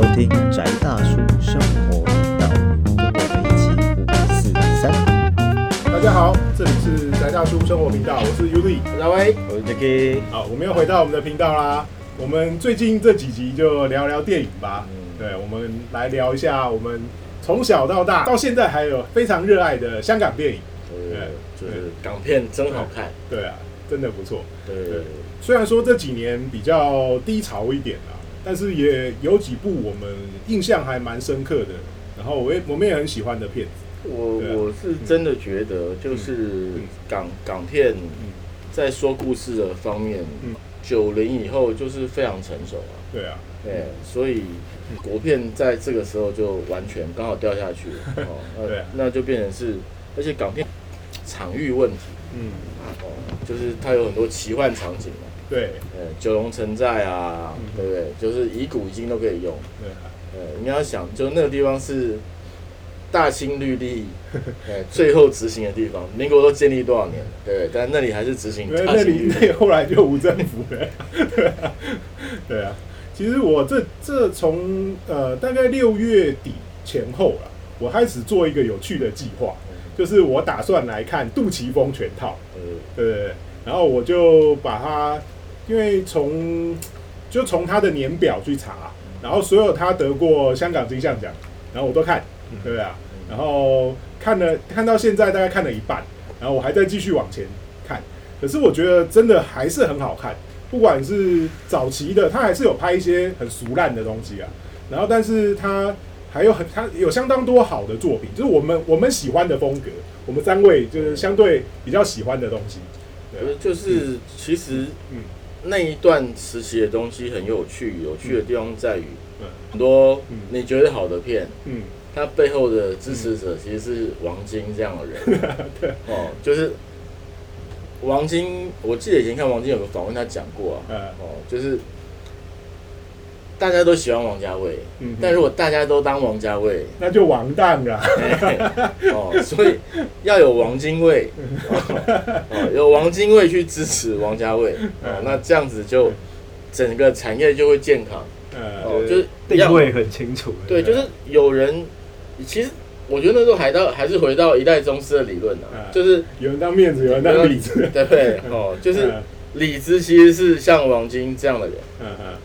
收听宅大叔生活频道，跟我们一起五四三。大家好，这里是宅大叔生活频道，我是 Uli。大威，我是 Jacky，好，我们又回到我们的频道啦。我们最近这几集就聊聊电影吧。对，我们来聊一下我们从小到大到现在还有非常热爱的香港电影。对，就是港片真好看，对啊，真的不错。对对虽然说这几年比较低潮一点啦，但是也有几部我们印象还蛮深刻的，然后我也我们也很喜欢的片子。我啊我是真的觉得，就是嗯港港片在说故事的方面嗯，九零以后就是非常成熟啊。对啊，对，所以国片在这个时候就完全刚好掉下去了。哦，对那就变成是，而且港片场域问题嗯，哦，就是它有很多奇幻场景嘛。对呃，九龙城寨啊，嗯对不对？就是以古以今都可以用。对啊，呃，你要想，就那个地方是大清律例，呃，最后执行的地方。民国都建立多少年了，对？但那里还是执行大清律例。那里后来就无政府了，对啊，对啊。其实我这这从呃大概六月底前后了，我开始做一个有趣的计划，就是我打算来看杜琪峰全套，对对。然后我就把它，因为从就从他的年表去查，然后所有他得过香港金像奖，然后我都看，对不对啊？然后看了看到现在大概看了一半，然后我还在继续往前看。可是我觉得真的还是很好看，不管是早期的，他还是有拍一些很俗烂的东西啊。然后，但是他还有很他有相当多好的作品，就是我们我们喜欢的风格，我们三位就是相对比较喜欢的东西。对啊就就是其实嗯那一段时期的东西很有趣，有趣的地方在于嗯。很多嗯你觉得好的片，嗯，它背后的支持者其实是王晶这样的人。对，哦，就是王晶，我记得以前看王晶有个访问，他讲过啊，呃，哦，就是大家都喜欢王家卫，嗯但如果大家都当王家卫，那就完蛋了。哦，所以要有王精卫，哦，有王精卫去支持王家卫，哦，那这样子就整个产业就会健康，呃，哦，就是定位很清楚。对，就是有人，其实我觉得那时候还到还是回到一代宗师的理论啊，嗯就是有人当面子，有人当里子。对不对？哦，就是嗯李子其实是像王晶这样的人嗯嗯哦，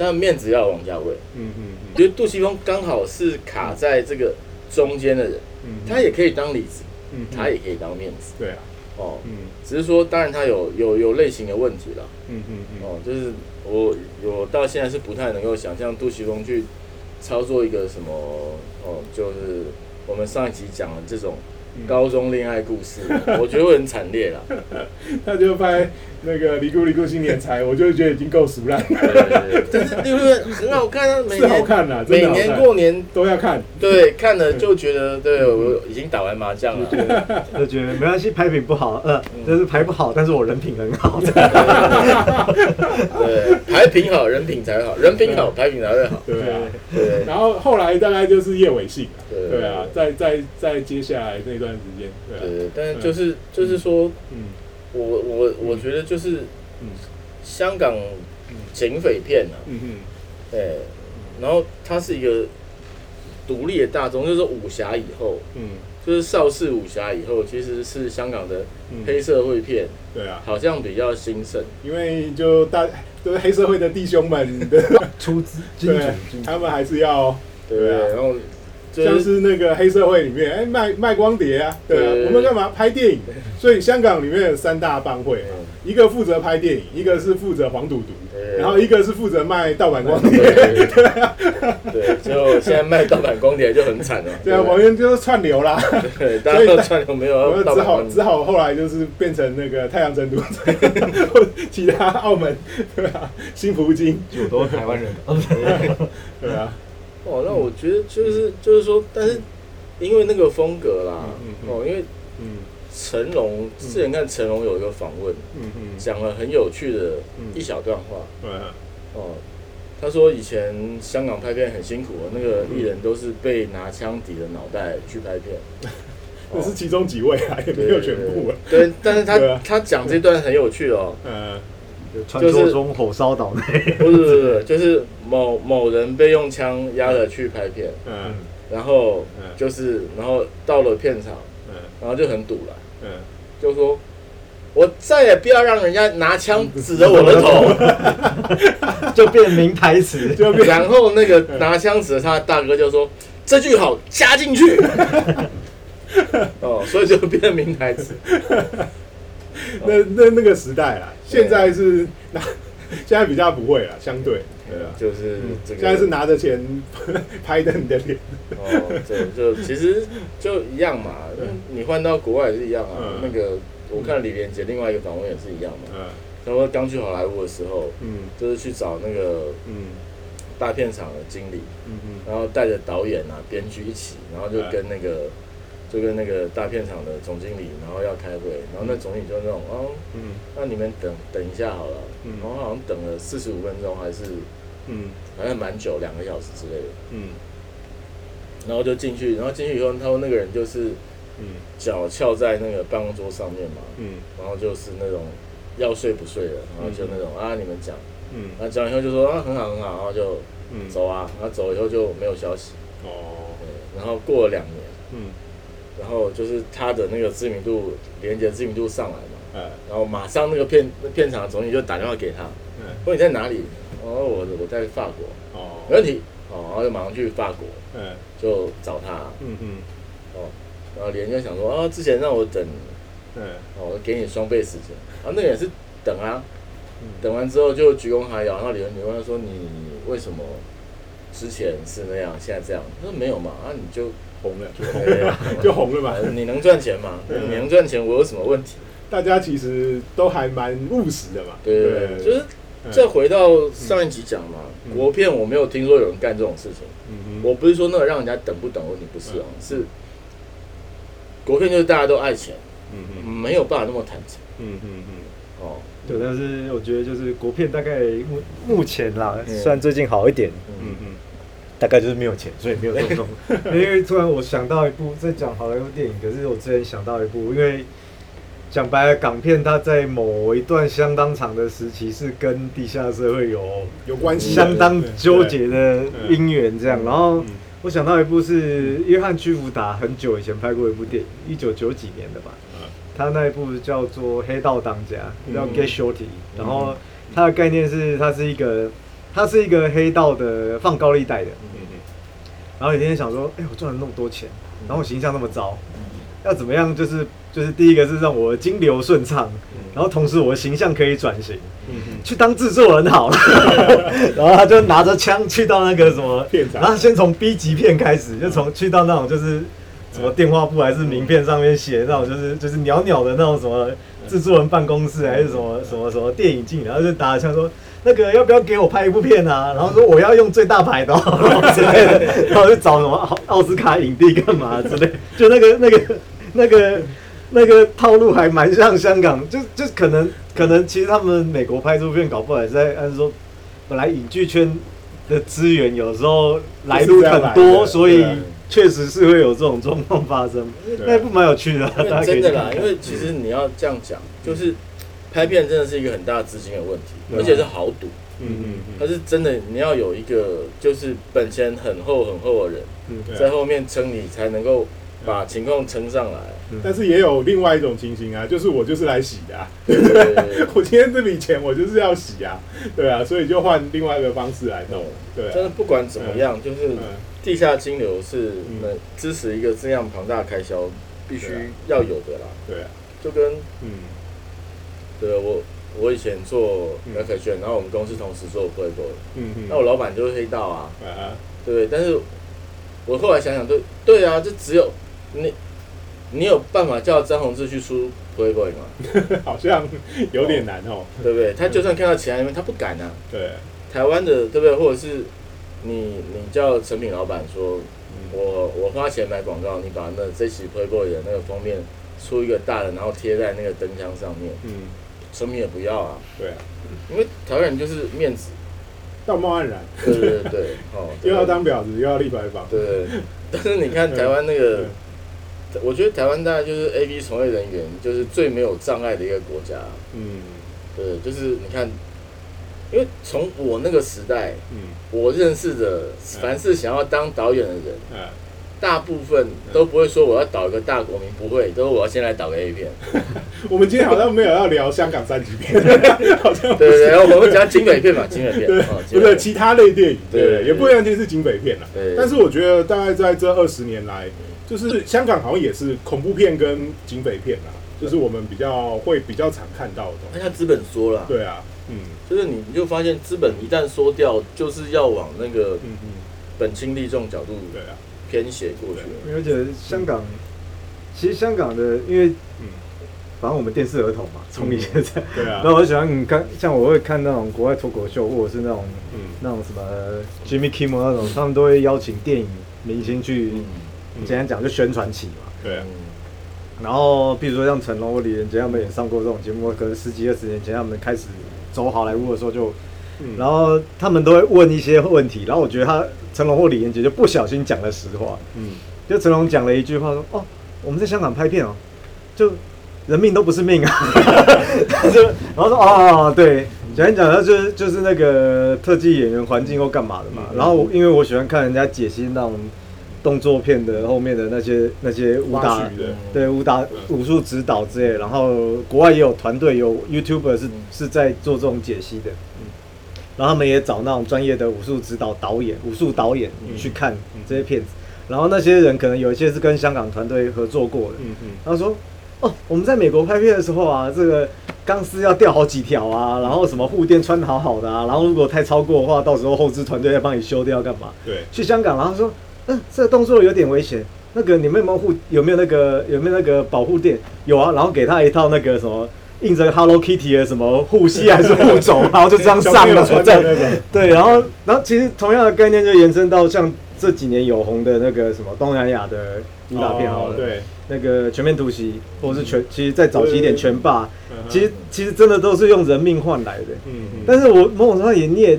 但面子要王家卫。嗯嗯嗯。觉得杜琪峰刚好是卡在这个中间的人，嗯，他也可以当里子，嗯他也可以当面子对啊，哦。嗯。只是说，当然他有有有类型的问题了嗯嗯嗯，哦，就是我我到现在是不太能够想象杜琪峰去操作一个什么哦，就是我们上一集讲的这种嗯高中恋爱故事，我觉得会很惨烈啦。他就拍那个《尼姑尼姑新年财》，我就觉得已经够俗烂。了，对对对，但是因为很好看啊，每是好看啦，真每年过年都要看。对看了就觉得，对我已经打完麻将了。就觉得没关系，拍品不好，呃，就是拍不好，但是我人品很好。对，牌品好，人品才好，人品好，牌品才会好。对啊，对。然后后来大概就是叶伟信对啊，再再再接下来那段时间，对啊，对，但是就是就是说，嗯。我我我觉得就是嗯。香港警匪片啊，嗯嗯对，然后它是一个独立的大众，就是武侠以后，嗯。就是邵氏武侠以后，其实是香港的嗯，黑社会片，对啊，好像比较兴盛。因为就大都是黑社会的弟兄们。的，出资对，他们还是要对，然后就像是是那个黑社会里面，哎、卖卖光碟啊，对啊，对我们干嘛拍电影？所以香港里面有三大帮会，嗯一个负责拍电影，一个是负责黄赌毒，对然后一个是负责卖盗版光碟。对 对，就现在卖盗版光碟就很惨了。对啊，王源就是串流啦，对，大家都串流没有我们只好只好后来就是变成那个太阳城都 或其他澳门，对啊，新葡京，就都是台湾人。对啊，哦，那我觉得就是就是说，但是因为那个风格啦嗯嗯，嗯。哦，因为嗯。成龙之前看成龙有一个访问，嗯嗯，讲了很有趣的嗯。一小段话。对啊，哦，他说以前香港拍片很辛苦，那个艺人都是被拿枪抵着脑袋去拍片。只是其中几位啊，也没有全部啊，对，但是他他讲这段很有趣哦，呃，传说中火烧岛内，不是不是不是，就是某某人被用枪压了去拍片，嗯。然后嗯。就是然后到了片场，嗯。然后就很堵了，嗯，就说。我再也不要让人家拿枪指着我的头，就变名台词，就变然后那个拿枪指着他的大哥就说：“这句好加进去。”哦，所以就变成名台词。那那那个时代啦，现在是拿，现在比较不会了，相对对啊，就是嗯这个。现在是拿着钱 拍的你的脸，哦，对就其实就一样嘛，你换到国外也是一样啊。嗯那个我看李连杰另外一个访问也是一样嘛。嗯他说刚去好莱坞的时候，嗯就是去找那个嗯大片场的经理，嗯嗯然后带着导演啊、编剧一起，然后就跟那个就跟那个大片场的总经理，然后要开会，然后那总经理就那种哦，嗯。那你们等等一下好了，嗯。然后好像等了四十五分钟还是嗯。好像蛮久，两个小时之类的，嗯。然后就进去，然后进去以后，他说那个人就是嗯。脚翘在那个办公桌上面嘛，嗯。然后就是那种要睡不睡的，然后就那种啊你们讲，嗯。然后讲完以后就说啊很好很好，然后就嗯。走啊，然后走了以后就没有消息，哦。对，然后过了两年，嗯然后就是他的那个知名度，连接知名度上来嘛，嗯。然后马上那个片那片场的总经理就打电话给他，嗯。问你在哪里？哦我我在法国，哦。没问题，哦然后就马上去法国嗯。就找他，嗯嗯。哦，然后连就想说啊之前让我等。嗯。哦，我给你双倍时间。啊，那个也是等啊，嗯。等完之后就鞠躬哈腰，然后李文你问他说你为什么之前是那样，现在这样？他说没有嘛，啊你就红了就红了就红了嘛，呃你能赚钱嘛？嗯你能赚钱，我有什么问题？大家其实都还蛮务实的嘛，对就是嗯。再回到上一集讲嘛，嗯。国片我没有听说有人干这种事情。嗯嗯我不是说那个让人家等不等问题，不是哦，是国片就是大家都爱钱，嗯嗯没有办法那么坦诚。嗯嗯哦。对，但是我觉得就是国片大概目目前啦，嗯。虽然最近好一点，嗯嗯嗯大概就是没有钱，所以没有这种。因为突然我想到一部在讲好莱坞电影，可是我之前想到一部，因为讲白了，港片它在某一段相当长的时期是跟地下社会有有关系，相当纠结的对姻缘，这样。然后嗯我想到一部是约翰屈福达很久以前拍过一部电影，一九九几年的吧。嗯他那一部叫做《黑道当家》，叫嗯 Get Shorty，、然后它的概念是它是一个它是一个黑道的放高利贷的，嗯然后有一天想说，哎、我赚了那么多钱，然后我形象那么糟，要怎么样？就是就是第一个是让我的金流顺畅，然后同时我的形象可以转型，去当制作人好了。然后他就拿着枪去到那个什么然后先从 B 级片开始，就从去到那种就是什么电话簿还是名片上面写那种就是就是袅袅的那种什么制作人办公室还是什么什么什么电影镜，然后就打着枪说。那个要不要给我拍一部片啊？然后说我要用最大牌的、哦，然 后之类的，然后就找什么奥奥斯卡影帝干嘛之类，就那个那个那个那个套路还蛮像香港，就就可能可能其实他们美国拍这部片搞不好也是在按说，本来影剧圈的资源有时候来路很多，所以确实是会有这种状况发生。那一部蛮有趣的，真的啦，因为其实你要这样讲，就是拍片真的是一个很大的资金的问题，而且是豪赌。嗯嗯它是真的，你要有一个就是本钱很厚很厚的人在后面撑你，才能够把情况撑上来。但是也有另外一种情形啊，就是我就是来洗的、我今天这笔钱我就是要洗啊，对啊，所以就换另外一个方式来弄，对。啊，真的不管怎么样，就是嗯。地下金流是支持一个这样庞大的开销，必须要有的啦。对啊，就跟嗯对我我以前做嗯苗可券，然后我们公司同时做 Playboy，嗯嗯，那我老板就是黑道啊，啊，对？但是我后来想想，对对啊，就只有你，你有办法叫张宏志去出 Playboy 吗？好像有点难哦，对不对？他就算看到其他人，他不敢啊。对，台湾的对不对？或者是你你叫成品老板说，嗯我我花钱买广告，你把那这期 Playboy 的那个封面出一个大的，然后贴在那个灯箱上面，嗯，成品也不要啊，对啊，因为台湾人就是面子，道貌岸然，对对对对，哦，又要当婊子又要立牌坊，对。对，对但是你看台湾那个。我觉得台湾大概就是 A B 从业人员就是最没有障碍的一个国家，嗯。对，就是你看因为从我那个时代，嗯。我认识的凡是想要当导演的人，嗯，大部分都不会说我要导一个大国民，不会，都是我要先来导个 A 片。我们今天好像没有要聊香港三级片，好像对对对，我们讲警匪片嘛，警匪片对不是其他类电影，对，也不一定是警匪片啦。对，但是我觉得大概在这二十年来，就是香港好像也是恐怖片跟警匪片啦，就是我们比较会比较常看到的。那像资本说了，对啊，嗯。就是你你就发现资本一旦缩掉，就是要往那个嗯嗯，本轻利重角度对啊，偏斜过去了。而且香港，其实香港的，因为嗯反正我们电视儿童嘛，从以前在，对啊。那，我喜欢你看，像我会看那种国外脱口秀，或者是那种嗯。那种什么 Jimmy Kimmel 那种，他们都会邀请电影明星去，嗯。简单讲就宣传起嘛。对啊，然后，比如说像成龙或李连杰他们也上过这种节目，可能十几二十年前他们开始走好莱坞的时候就，嗯。然后他们都会问一些问题，然后我觉得他成龙或李连杰就不小心讲了实话，嗯。就成龙讲了一句话说：“哦，我们在香港拍片哦，就人命都不是命啊。”就然后说：“哦，对，讲一讲，他就是就是那个特技演员环境或干嘛的嘛。嗯。然后因为我喜欢看人家解析那种动作片的后面的那些那些武打，对武打武术指导之类，然后国外也有团队有 YouTuber 是是在做这种解析的，然后他们也找那种专业的武术指导导演、武术导演嗯去看这些片子，然后那些人可能有一些是跟香港团队合作过的，嗯嗯他说：“哦，我们在美国拍片的时候啊，这个钢丝要吊好几条啊，然后什么护垫穿好好的啊，然后如果太超过的话，到时候后置团队要帮你修掉干嘛？对，去香港，然后说，嗯，这个动作有点危险。那个你们有没有护有没有那个有没有那个保护垫？有啊，然后给他一套那个什么印着 Hello Kitty 的什么护膝还是护肘，然后就这样上了，小朋友穿这样的那种，对，然后然后其实同样的概念就延伸到像这几年有红的那个什么东南亚的武打片好了，哦对，那个全面突袭，或者是全，其实再早期一点拳霸，其实其实真的都是用人命换来的。嗯嗯，但是我某种程度上也你也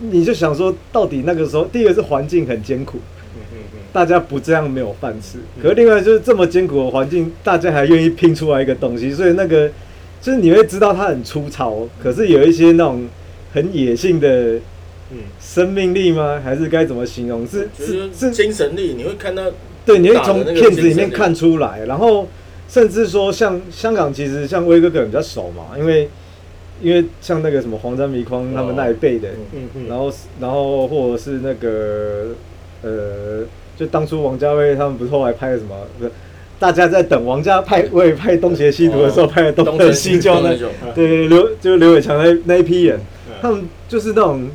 你就想说，到底那个时候，第一个是环境很艰苦，嗯嗯嗯。大家不这样没有饭吃。可是另外就是这么艰苦的环境，大家还愿意拼出来一个东西，所以那个就是你会知道它很粗糙，可是有一些那种很野性的嗯生命力吗？还是该怎么形容？是是是是精神力，你会看到对，你会从片子里面看出来，然后甚至说像香港，其实像威哥可能比较熟嘛，因为因为像那个什么黄沾迷匡他们那一辈的，嗯嗯，然后然后或者是那个呃，就当初王家卫他们不是后来拍的什么？不是大家在等王家派为拍《东邪西毒》的时候哦拍的《东成西就》那对刘就是刘伟强那那一批人，嗯他们就是那种，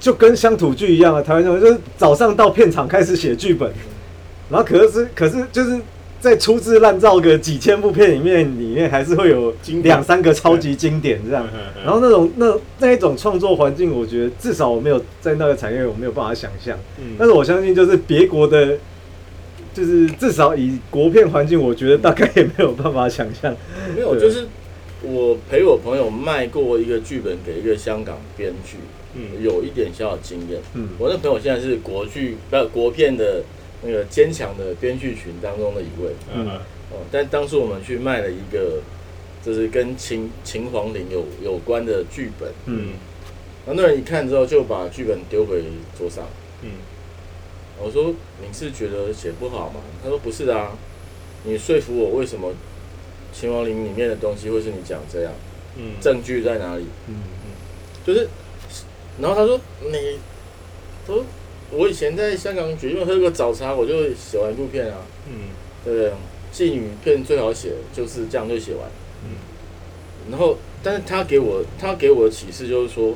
就跟乡土剧一样啊，台湾人就是早上到片场开始写剧本，然后可是可是就是在粗制滥造个几千部片里面，里面还是会有经典两三个超级经典这样。然后那种那那一种创作环境，我觉得至少我没有在那个产业，我没有办法想象。嗯但是我相信，就是别国的，就是至少以国片环境，我觉得大概也没有办法想象。没有，就是我陪我朋友卖过一个剧本给一个香港编剧，嗯。有一点小小经验。嗯。我那朋友现在是国剧不国片的那个坚强的编剧群当中的一位。嗯。哦，但当初我们去卖了一个，就是跟秦秦皇陵有有关的剧本，嗯。然后那人一看之后就把剧本丢回桌上。嗯我说：“你是觉得写不好吗？”他说：“不是啊，你说服我为什么秦王陵里面的东西会是你讲这样，嗯证据在哪里？嗯嗯就是，然后他说你，他说我以前在香港决定喝个早茶，我就写完一部片啊，嗯对不对？妓女片最好写，就是这样就写完。嗯然后，但是他给我他给我的启示就是说，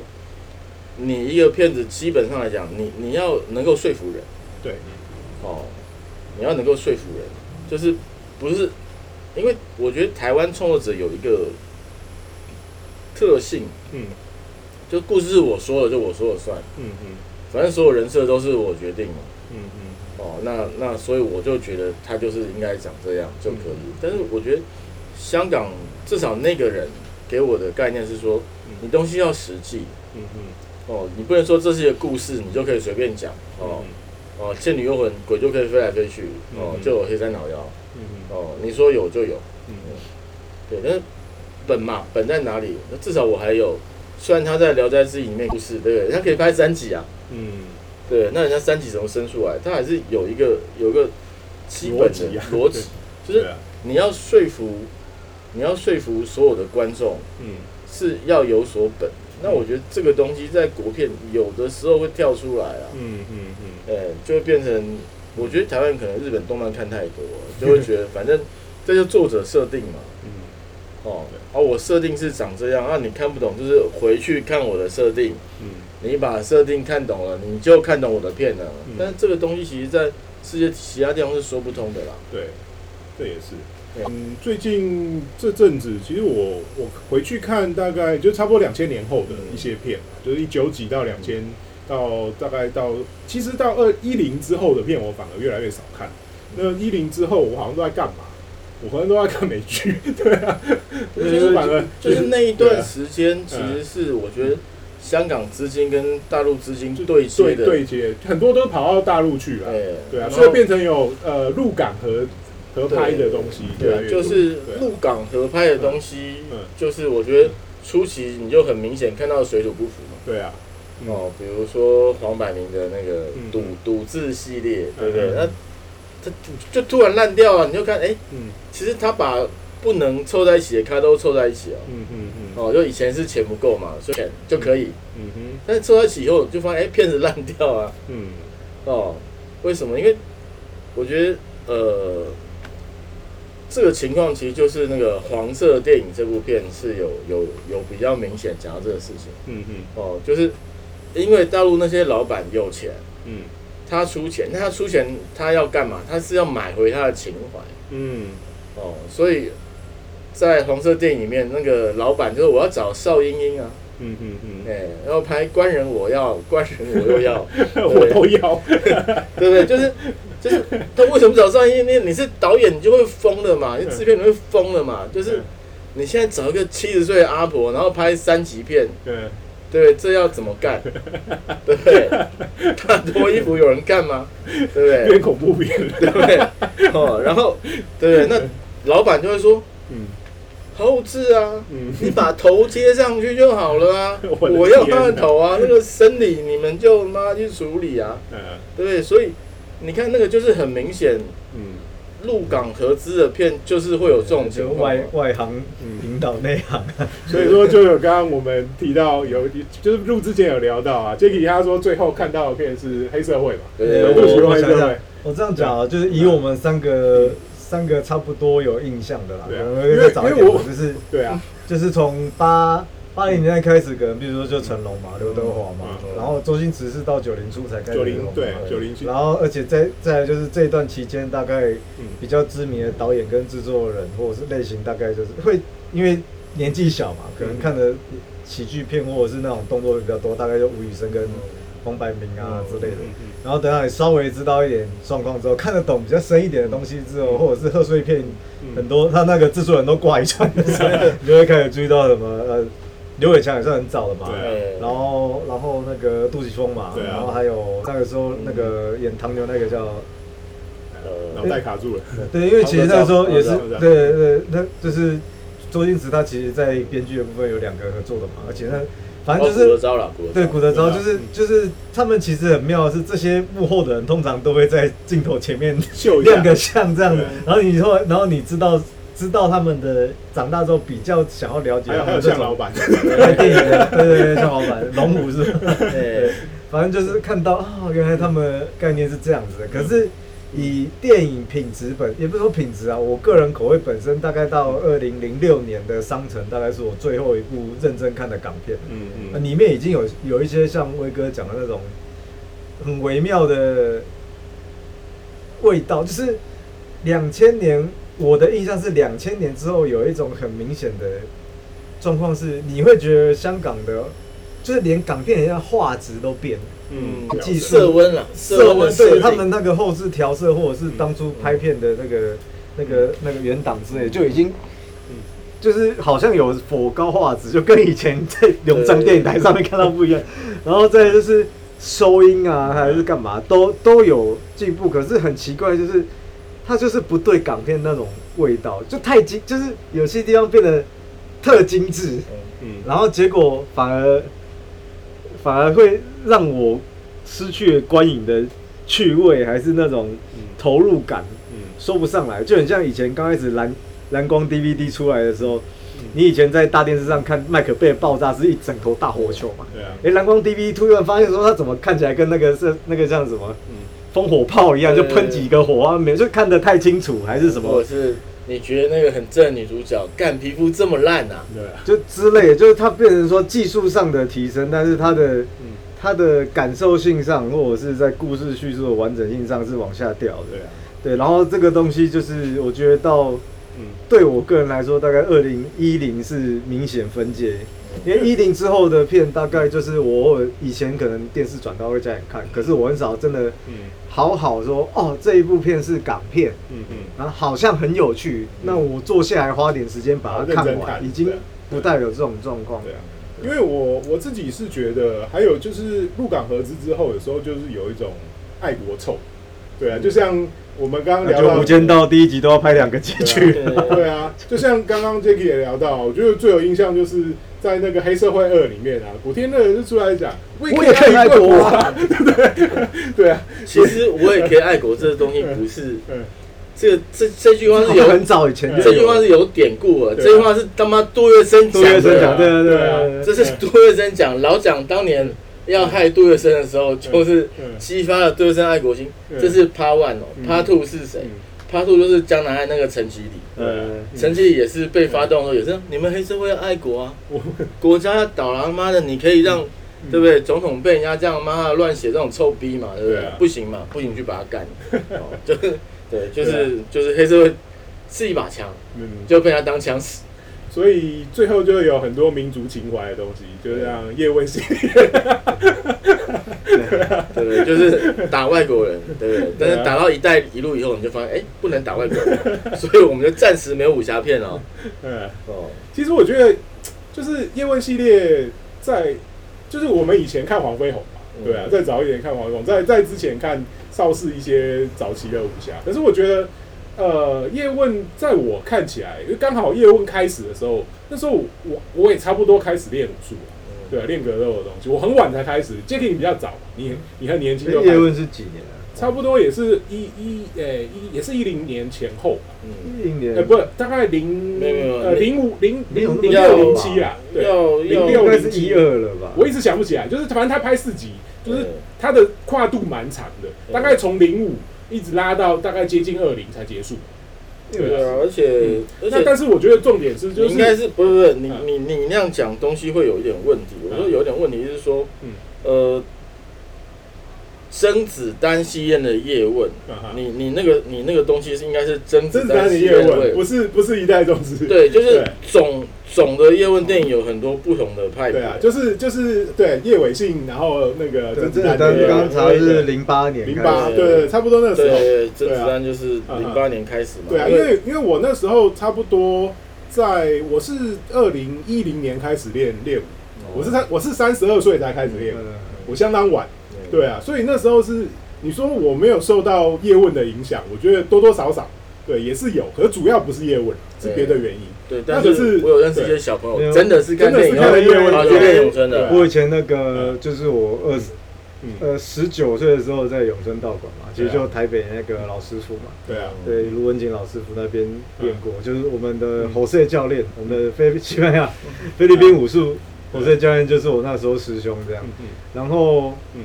你一个骗子基本上来讲，你你要能够说服人。”对，哦，你要能够说服人，就是不是？因为我觉得台湾创作者有一个特性，嗯就故事是我说了，就我说了算，嗯嗯反正所有人设都是我决定嘛。嗯嗯哦，那那所以我就觉得他就是应该长这样就可以。但是我觉得香港至少那个人给我的概念是说，你东西要实际嗯嗯哦，你不能说这是一个故事，你就可以随便讲哦。哦，倩女幽魂，鬼就可以飞来飞去，哦嗯，就有黑山老妖，嗯哦，你说有就有，嗯。对，但是本嘛，本在哪里？那至少我还有虽然他在《聊斋志异》里面故事，对不对？他可以拍三集啊，嗯，对，那人家三集怎么生出来？他还是有一个有一个基本的逻辑 就是你要说服你要说服所有的观众嗯。是要有所本。那我觉得这个东西在国片有的时候会跳出来啊，嗯嗯嗯，呃，就会变成，我觉得台湾可能日本动漫看太多了，就会觉得 反正这就作者设定嘛，嗯哦，啊，我设定是长这样，啊，你看不懂就是回去看我的设定，嗯你把设定看懂了，你就看懂我的片了。嗯但是这个东西其实在世界其他地方是说不通的啦。对，这也是对。嗯，最近这阵子，其实我我回去看，大概就差不多两千年后的一些片嘛，就是一九几到两千到大概到，其实到二一零之后的片，我反而越来越少看。那一零之后，我好像都在干嘛？我好像都在看美剧，对啊，就是反而就是那一段时嗯间，其实是我觉得香港资金跟大陆资金对接对的，对接，很多都跑到大陆去了，哎，对啊，所以变成有呃陆港合合拍的东西，越来对，越多。就是对。啊陆港合拍的东西就是我觉得初期你就很明显看到水土不服嘛。对啊，哦，比如说黄百鸣的那个嗯。赌赌字系列，对不嗯对？那他就突然烂掉了，你就看，哎，嗯。其实他把不能凑在一起的咖都凑在一起哦。嗯嗯嗯。哦，就以前是钱不够嘛，所以钱就可以，嗯哼但是凑在一起以后就发现，哎，片子烂掉啊。嗯。哦，为什么？因为我觉得，呃，这个情况其实就是那个黄色电影这部片是有有有比较明显讲到这个事情。嗯嗯哦，就是因为大陆那些老板有钱，嗯他出钱，那他出钱他要干嘛？他是要买回他的情怀。嗯哦，所以在黄色电影里面，那个老板就是我要找邵英英啊，嗯嗯嗯哎、然后拍官人我要，官人我又要，嗯，我都要，对不对？就是就是他为什么找邵英英？你你是导演，你就会疯了嘛，你制片你会疯了嘛，就是你现在找一个七十岁的阿婆，然后拍三级片，对，对？这要怎么干？对不对？他脱衣服有人干吗？对不对？变恐怖片了，对不对？哦，然后对不对？那老板就会说嗯后置啊，嗯你把头接上去就好了啊 我我要他的头啊，那个生理你们就妈去处理啊，嗯对不对？所以你看那个就是很明显，嗯。入港合资的片就是会有这种就情况外。外行嗯引导内行，所以说，就有刚刚我们提到有，就是录之前有聊到啊，Jacky 他说最后看到的片是黑社会嘛，对对对对不喜欢我想想黑社会，，我这样讲啊，就是以我们三个三个差不多有印象的啦，可能再早一点因为因为我，就是对啊，就是从八八零年代开始，可能比如说就成龙嘛、刘德华嘛，嗯。然后周星驰是到九零初才开始90红嘛对90期然后而且在再来就是这一段期间，大概嗯。比较知名的导演跟制作人或者是类型，大概就是会因为年纪小嘛，可能看的喜剧片或者是那种动作比较多，大概就吴宇森跟黄百鸣啊之类的。然后等到你稍微知道一点状况之后，看得懂比较深一点的东西之后，或者是贺岁片嗯。很多，他那个制作人都挂一串 你就会开始注意到什么呃，刘伟强也是很早的嘛，对啊。然后然后那个杜琪峰嘛，对啊。然后还有那个时候那个演唐牛那个叫，呃脑袋卡住了，对，因为其实那个时候也是对对，那就是周星驰他其实在编剧的部分有两个合作的嘛，而且那反正就哦古德是。对，昭。古德昭就是就是他们其实很妙的是，这些幕后的人通常都会在镜头前面秀一下。亮个相这样子，然后你说，然后你知道知道他们的长大之后比较想要了解还有还有他们这种老板，拍电影的，对对对，像老板龙虎是吧？对，反正就是看到哦，原来他们概念是这样子的。可是以电影品质本，也不是说品质啊，我个人口味本身大概到二零零六年的《商城》，大概是我最后一部认真看的港片。嗯那嗯里面已经有有一些像威哥讲的那种很微妙的味道，就是两千年，我的印象是两千年之后有一种很明显的状况是，你会觉得香港的，就是连港片人家画质都变了。嗯技术色温了，色温对他们那个后置调色，或者是当初拍片的那个、那个、那个原档之类，就已经，嗯就是好像有否高画质，就跟以前在永昌电影台上面看到不一样。然后再就是收音啊，还是干嘛，都都有进步。可是很奇怪，就是它就是不对港片那种味道，就太精，就是有些地方变得特精致。嗯。然后结果反而反而会让我失去了观影的趣味，还是那种嗯投入感，嗯。说不上来，就很像以前刚开始蓝蓝光 DVD 出来的时候，嗯。你以前在大电视上看麦克贝尔爆炸是一整头大火球嘛？对啊，诶，蓝光 DVD 突然发现说它怎么看起来跟那个是那个像什么嗯烽火炮一样，就喷几个火啊，没就看得太清楚，还是什么。或者是你觉得那个很正的女主角干皮肤这么烂啊？对啊，就之类的，就是它变成说技术上的提升，但是它的嗯。它的感受性上，或者是在故事叙述的完整性上是往下掉的。对啊，对，然后这个东西就是我觉得到嗯对我个人来说，大概二零一零是明显分界，因为一零之后的片大概就是我以前可能电视转到会加点看，可是我很少真的嗯。好好说哦这一部片是港片，嗯嗯，然后好像很有趣，那我坐下来花点时间把它看完，已经不带有这种状况。对啊，因为我我自己是觉得，还有就是入港合资之后，有时候就是有一种爱国臭，对啊，就像我们刚刚聊到无间道第一集都要拍两个结局对啊，就像刚刚 Jacky 也聊到，我觉得最有印象就是在那个《黑社会二》里面啊，古天乐就出来讲，我我也可以爱国。啊，啊，对不对？对啊，其实我也可以爱国，这个东西不是 嗯，这个这这句话是有很早以前就这句有话是有典故的，这句话是他妈杜月笙杜月笙讲，的，对对对啊。对对，这是杜月笙讲，老蒋当年要害杜月笙的时候，就是嗯。激发了杜月笙爱国心。嗯。这是 Part One 哦嗯，Part Two 是谁嗯？Part Two 就是江南岸那个陈其礼。呃，陈其礼也是被发动的时候，也是你们黑社会要爱国啊，国家要倒了，他妈的你可以让对不对？总统被人家这样妈的乱写这种臭逼嘛，对不对对啊？不行嘛，不行去把他干，哦就是对，就是就是黑社会是一把枪，嗯，就被他当枪使。所以最后就有很多民族情怀的东西，就像叶问系列，对？就是打外国人，对不对？但是打到一带一路以后，你就发现，哎，不能打外国人，所以我们就暂时没有武侠片哦。嗯。哦，其实我觉得，就是叶问系列在，就是我们以前看黄飞鸿嘛，嗯对啊，再早一点看黄飞鸿，在在之前看邵氏一些早期的武侠。可是我觉得，呃，叶问在我看起来，因为刚好叶问开始的时候，那时候我我也差不多开始练武术了，对啊，练格斗的东西。我很晚才开始，Jacky 你比较早嘛，你你很年轻就开始，叶问是几年啊？差不多也是一一呃一也是一零年前后吧。嗯，一零年，呃，不，大概零呃零五零零六零七啦，对，零六零七一二了吧？我一直想不起来，就是反正他拍四集，就是他的跨度蛮长的，大概从零五一直拉到大概接近二零才结束。对啊，而且嗯。而且那但是我觉得重点是就是应该是不是不是你嗯。你你那样讲东西会有一点问题。我说嗯有点问题是说嗯，呃，甄子丹吸烟的叶问，啊你你那个你那个东西是应该是甄子甄子丹的叶问，不是不是一代宗师。对，就是对。总总的叶问电影有很多不同的派别。对啊，就是就是对叶伟信，然后那个，甄子甄子丹丹的刚查是零八年开零八，对对，差不多那个时候。对，甄子丹就是嗯零八年开始嘛。对啊，因为因为我那时候差不多在我是二零一零年开始练练武，我是三我是三十二岁才开始练我相当晚。对啊，所以那时候是你说我没有受到叶问的影响，我觉得多多少少对也是有，可是主要不是叶问，是别的原因。对，但是是我有认识一些小朋友，真的是看电影真的是看了叶问跑去练咏春的。我以前那个就是我二十嗯，呃十九岁的时候在永春道馆嘛，其实就台北那个老师傅嘛，对啊，对卢文景老师傅那边练过，嗯就是我们的侯赛教练，我们的菲西班牙菲律宾武术侯赛教练就是我那时候师兄这样嗯。嗯。然后嗯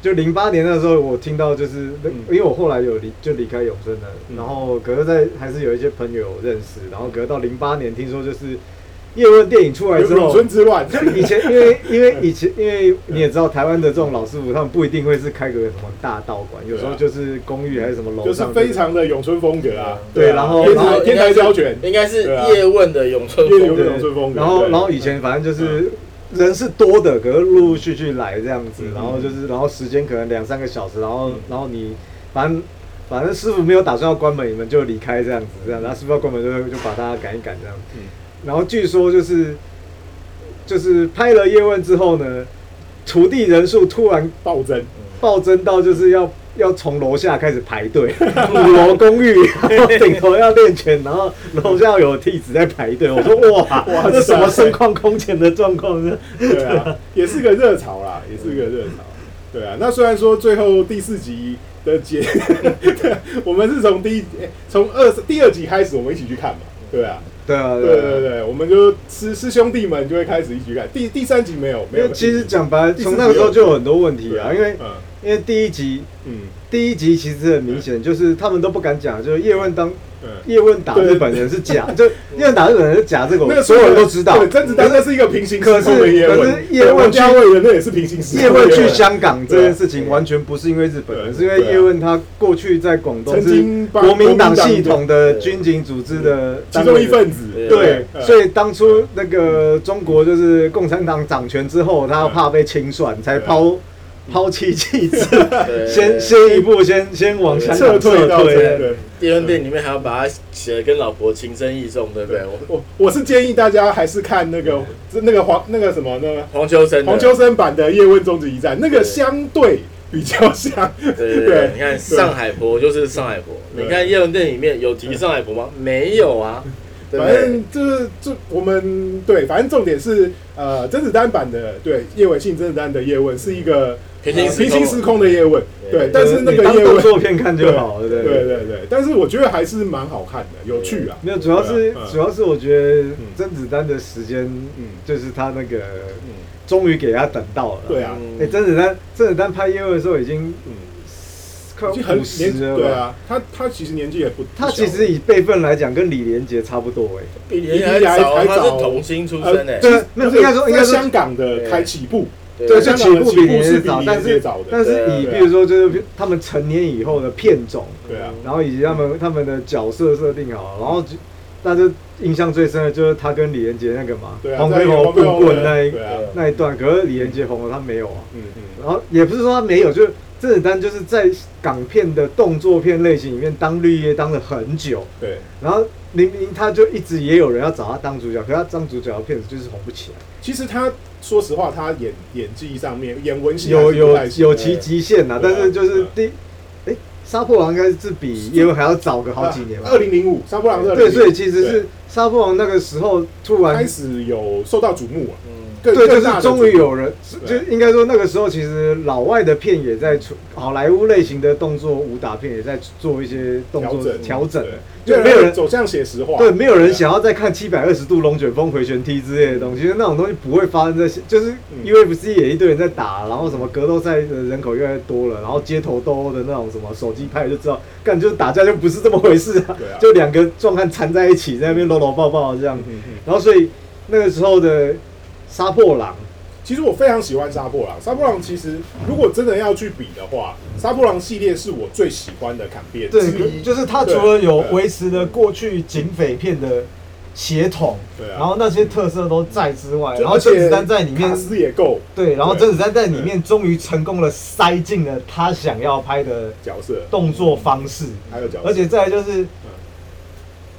就零八年那时候，我听到就是，嗯。因为我后来有离就离开永生了，嗯。然后可是在还是有一些朋友认识，然后可是到零八年听说就是叶问电影出来之后永春，之乱，以前因为 因为以前因为你也知道台湾的这种老师傅，他们不一定会是开个什么大道馆，有时候就是公寓还是什么楼就是上，非常的永春风格啊。对啊。然后然后天台天台交拳，应该是叶问的咏春叶风有咏春风格。然后然后以前反正就是人是多的，可是陆陆续续来这样子嗯，然后就是然后时间可能两三个小时，然后嗯。然后你反正反正师傅没有打算要关门，你们就离开这样子，这样，然后师傅要关门就就把大家赶一赶这样。嗯。然后据说就是就是拍了叶问之后呢，徒弟人数突然暴增，暴增到就是要要从楼下开始排队，五楼公寓，然后顶头要练拳，然后楼下有弟子在排队。我说哇，哇这什么盛况空前的状况呢？对啊，也是个热潮啦，也是个热潮。对啊，那虽然说最后第四集的结，我们是从第一从二第二集开始，我们一起去看嘛，对啊，对啊，对对对，我们就师师兄弟们就会开始一起看。第第三集没有，没有。其实讲白了，从那个时候就有很多问题啊，因为嗯因为第一集嗯。第一集其实很明显，就是他们都不敢讲，就是叶问当嗯，叶问打日本人是假，就叶问打日本人是假，这个所有人都知道。对，甄子丹那是一个平行时可是空的叶问，可是叶问对王家卫的那也是平行时空叶问。去香港这件事情完全不是因为日本人，是因为叶问他过去在广东曾是国民党系统的对军警组织的其中一份子，对所以当初那个中国就是共产党掌权之后，他怕被清算，才抛 抛弃弃子，先先一步先先往香撤港撤退到这退。个。叶问电影里面还要把它写的跟老婆情深意重，对不对？我我我是建议大家还是看那个那个黄那个什么那个黄秋生的，黄秋生版的《叶问终极一战》，那个相对比较像，对对对对，你看上海婆就是上海婆，对。你看叶问电影里面有提上海婆吗？没有啊，对。不反对？正就是就我们对，反正重点是呃甄子丹版的对叶伟信甄子丹的叶问是一个呃平行时空平行时空的叶问，对对，但是那个叶问动作片看就好，对对对？对对，但是我觉得还是蛮好看的，有趣啊。没有，主要是主要是我觉得甄子丹的时间，嗯就是他那个嗯终于给他等到了。对啊，哎，甄子丹甄子丹拍叶问的时候已经嗯，快已经很五十了吧？对啊，他他其实年纪也不，他其实以辈分来讲，跟李连杰差不多哎。比你还早，他是童星出身诶。对，那是应该说应该香港的开起步，对，对就起步比连杰早，但是早，但是以对。啊比如说就是他们成年以后的片种，对啊，然后以及他们他们的角色设定好，然后就大家印象最深的就是他跟李连杰那个嘛对，啊，黄飞鸿黄飞鸿棍棍那一啊，那一段，可是李连杰红了，他没有啊。嗯嗯，然后也不是说他没有，就是甄子丹就是在港片的动作片类型里面当绿叶当了很久，对。然后明明他就一直也有人要找他当主角，可是他当主角的片子就是红不起来，其实他说实话，他演演技上面演文戏有有有其其极限呐、啊但是就是第，哎，杀破狼应该是比叶问还要早个好几年吧？二。零零五《杀破狼》是对，所以其实是杀破狼那个时候突然开始有受到瞩目啊，对，就是终于有人，就应该说那个时候，其实老外的片也在出，好莱坞类型的动作武打片也在做一些动作调整就没有人走向写实化，对，没有人想要再看七百二十度龙卷风回旋踢之类的东西，因为那种东西不会发生在，就是嗯。UFC 也一堆人在打，然后什么格斗赛的人口越来越多了，然后街头斗殴的那种什么手机拍就知道，干就是打架就不是这么回事啊就两个壮汉缠在一起在那边搂搂抱抱这样然后所以那个时候的杀破狼。其实我非常喜欢《杀破狼》，《杀破狼》其实如果真的要去比的话，《杀破狼》系列是我最喜欢的砍片之对，一，就是它除了有维持了过去警匪片的血统，对啊。然后那些特色都在之外，然后甄子丹在里面卡，斯也够对，然后甄子丹在里面终于成功的塞进了他想要拍的角色，动作方式，还有角色，而且再来就是。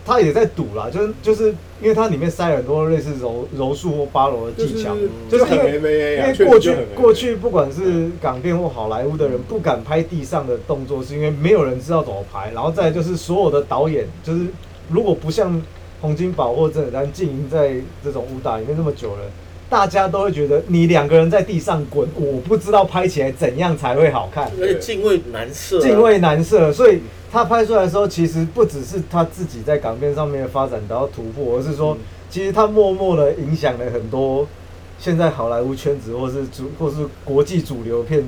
他也在赌啦，就是就是因为它里面塞了很多类似柔柔术或八柔的技巧，就是很因为因为过去过去不管是港片或好莱坞的人不敢拍地上的动作，是因为没有人知道怎么拍。然后再就是所有的导演，就是如果不像洪金宝或甄子丹经营在这种武打里面那么久了，大家都会觉得你两个人在地上滚，我不知道拍起来怎样才会好看，而且敬畏难色啊，敬畏难色。所以他拍出来的时候，其实不只是他自己在港片上面的发展得到突破，而是说嗯，其实他默默的影响了很多现在好莱坞圈子或是主或是国际主流片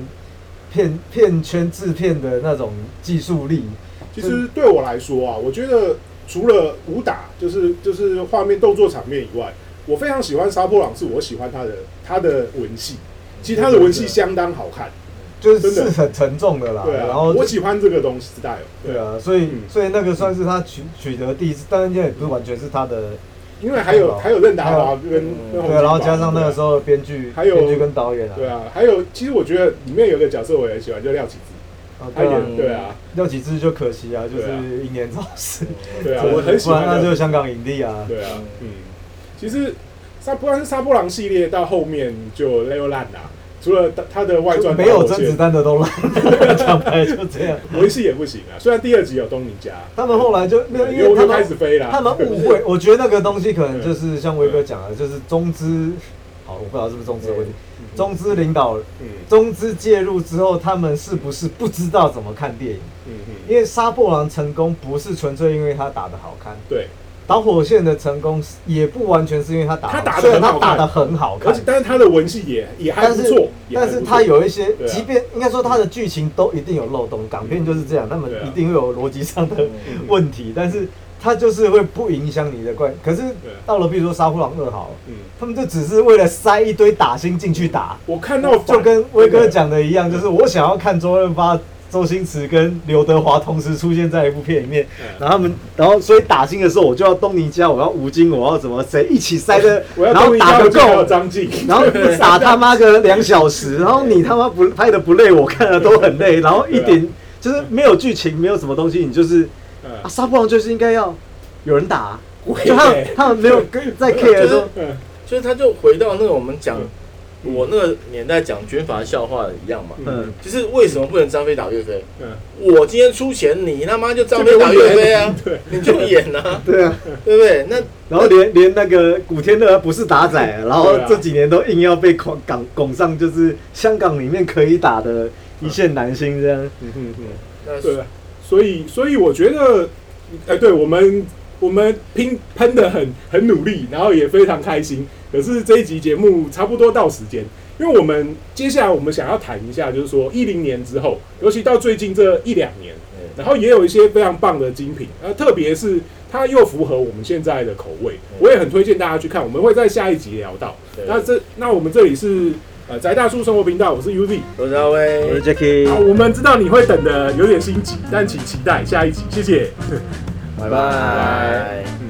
片片圈制片的那种技术力。其实对我来说啊，我觉得除了武打，就是就是画面动作场面以外，我非常喜欢杀破狼，是我喜欢他的他的文戏，其实他的文戏相当好看，就是是很沉重的啦，对啊，然后我喜欢这个东西 style，对，啊，所以、嗯。所以那个算是他取取得第一次，当然也不是完全是他的，因为还有还有任达华跟嗯对，然后加上那个时候的编剧、还有编剧跟导演啊，对啊，还有其实我觉得里面有个角色我也很喜欢，就廖启智，啊，演对啊，廖启智就可惜啊，就是英年早逝，对啊，我很喜欢那就是香港影帝啊，对啊，嗯，其实杀不管是杀破狼系列到后面就累又烂啦，除了他他的外传没有甄子丹的都烂，讲白就这样。维系也不行啊。虽然第二集有东尼加，他们后来就没有，因为他们开始飞了。他们误会，我觉得那个东西可能就是像威哥讲的，就是中资，好，我不知道是不是中资的问题。中资领导，嗯中资介入之后，他们是不是不知道怎么看电影？嗯嗯，因为杀破狼成功不是纯粹因为他打的好看，对，导火线的成功也不完全是因为他打得好，他打得虽然很好他打的很好看而且，但是他的文戏也也还是不错，但是他有一些，啊即便应该说他的剧情都一定有漏洞，港片就是这样，他们一定会有逻辑上的嗯问题，但是他就是会不影响你的观。可是到了比如说《杀破狼二》好，嗯，他们就只是为了塞一堆打星进去打，我看到就跟威哥讲的一样，就是我想要看周润发、周星驰跟刘德华同时出现在一部片里面，嗯然后他们，然后所以打金的时候，我就要东尼加，我要吴京，我要怎么谁一起塞的，然后打个够，张晋，然后打他妈个两小时，然后你他妈不拍的不累，我看了都很累，然后一点就是没有剧情，没有什么东西，你就是啊，嗯杀破狼就是应该要有人打。啊，就他他们没有跟在 care 说，嗯就是他就回到那个我们讲嗯我那个年代讲军阀笑话的一样嘛，嗯，就是为什么不能张飞打岳飞？嗯，我今天出钱，你他妈就张飞打岳飞啊，对，你就演啊，对啊，对不对？那然后连连那个古天乐不是打仔，然后这几年都硬要被拱港拱上，就是香港里面可以打的一线男星这样。嗯嗯嗯。那对，所以所以我觉得，哎、对我们我们拼喷的很很努力，然后也非常开心。可是这一集节目差不多到时间，因为我们接下来我们想要谈一下，就是说一零年之后，尤其到最近这一两年，然后也有一些非常棒的精品，呃，特别是它又符合我们现在的口味，我也很推荐大家去看。我们会在下一集聊到。那这那我们这里是呃宅大叔生活频道，我是 UZ。我是阿威，我是 Jacky，好，我们知道你会等的有点心急，但请期待下一集，谢谢。拜拜。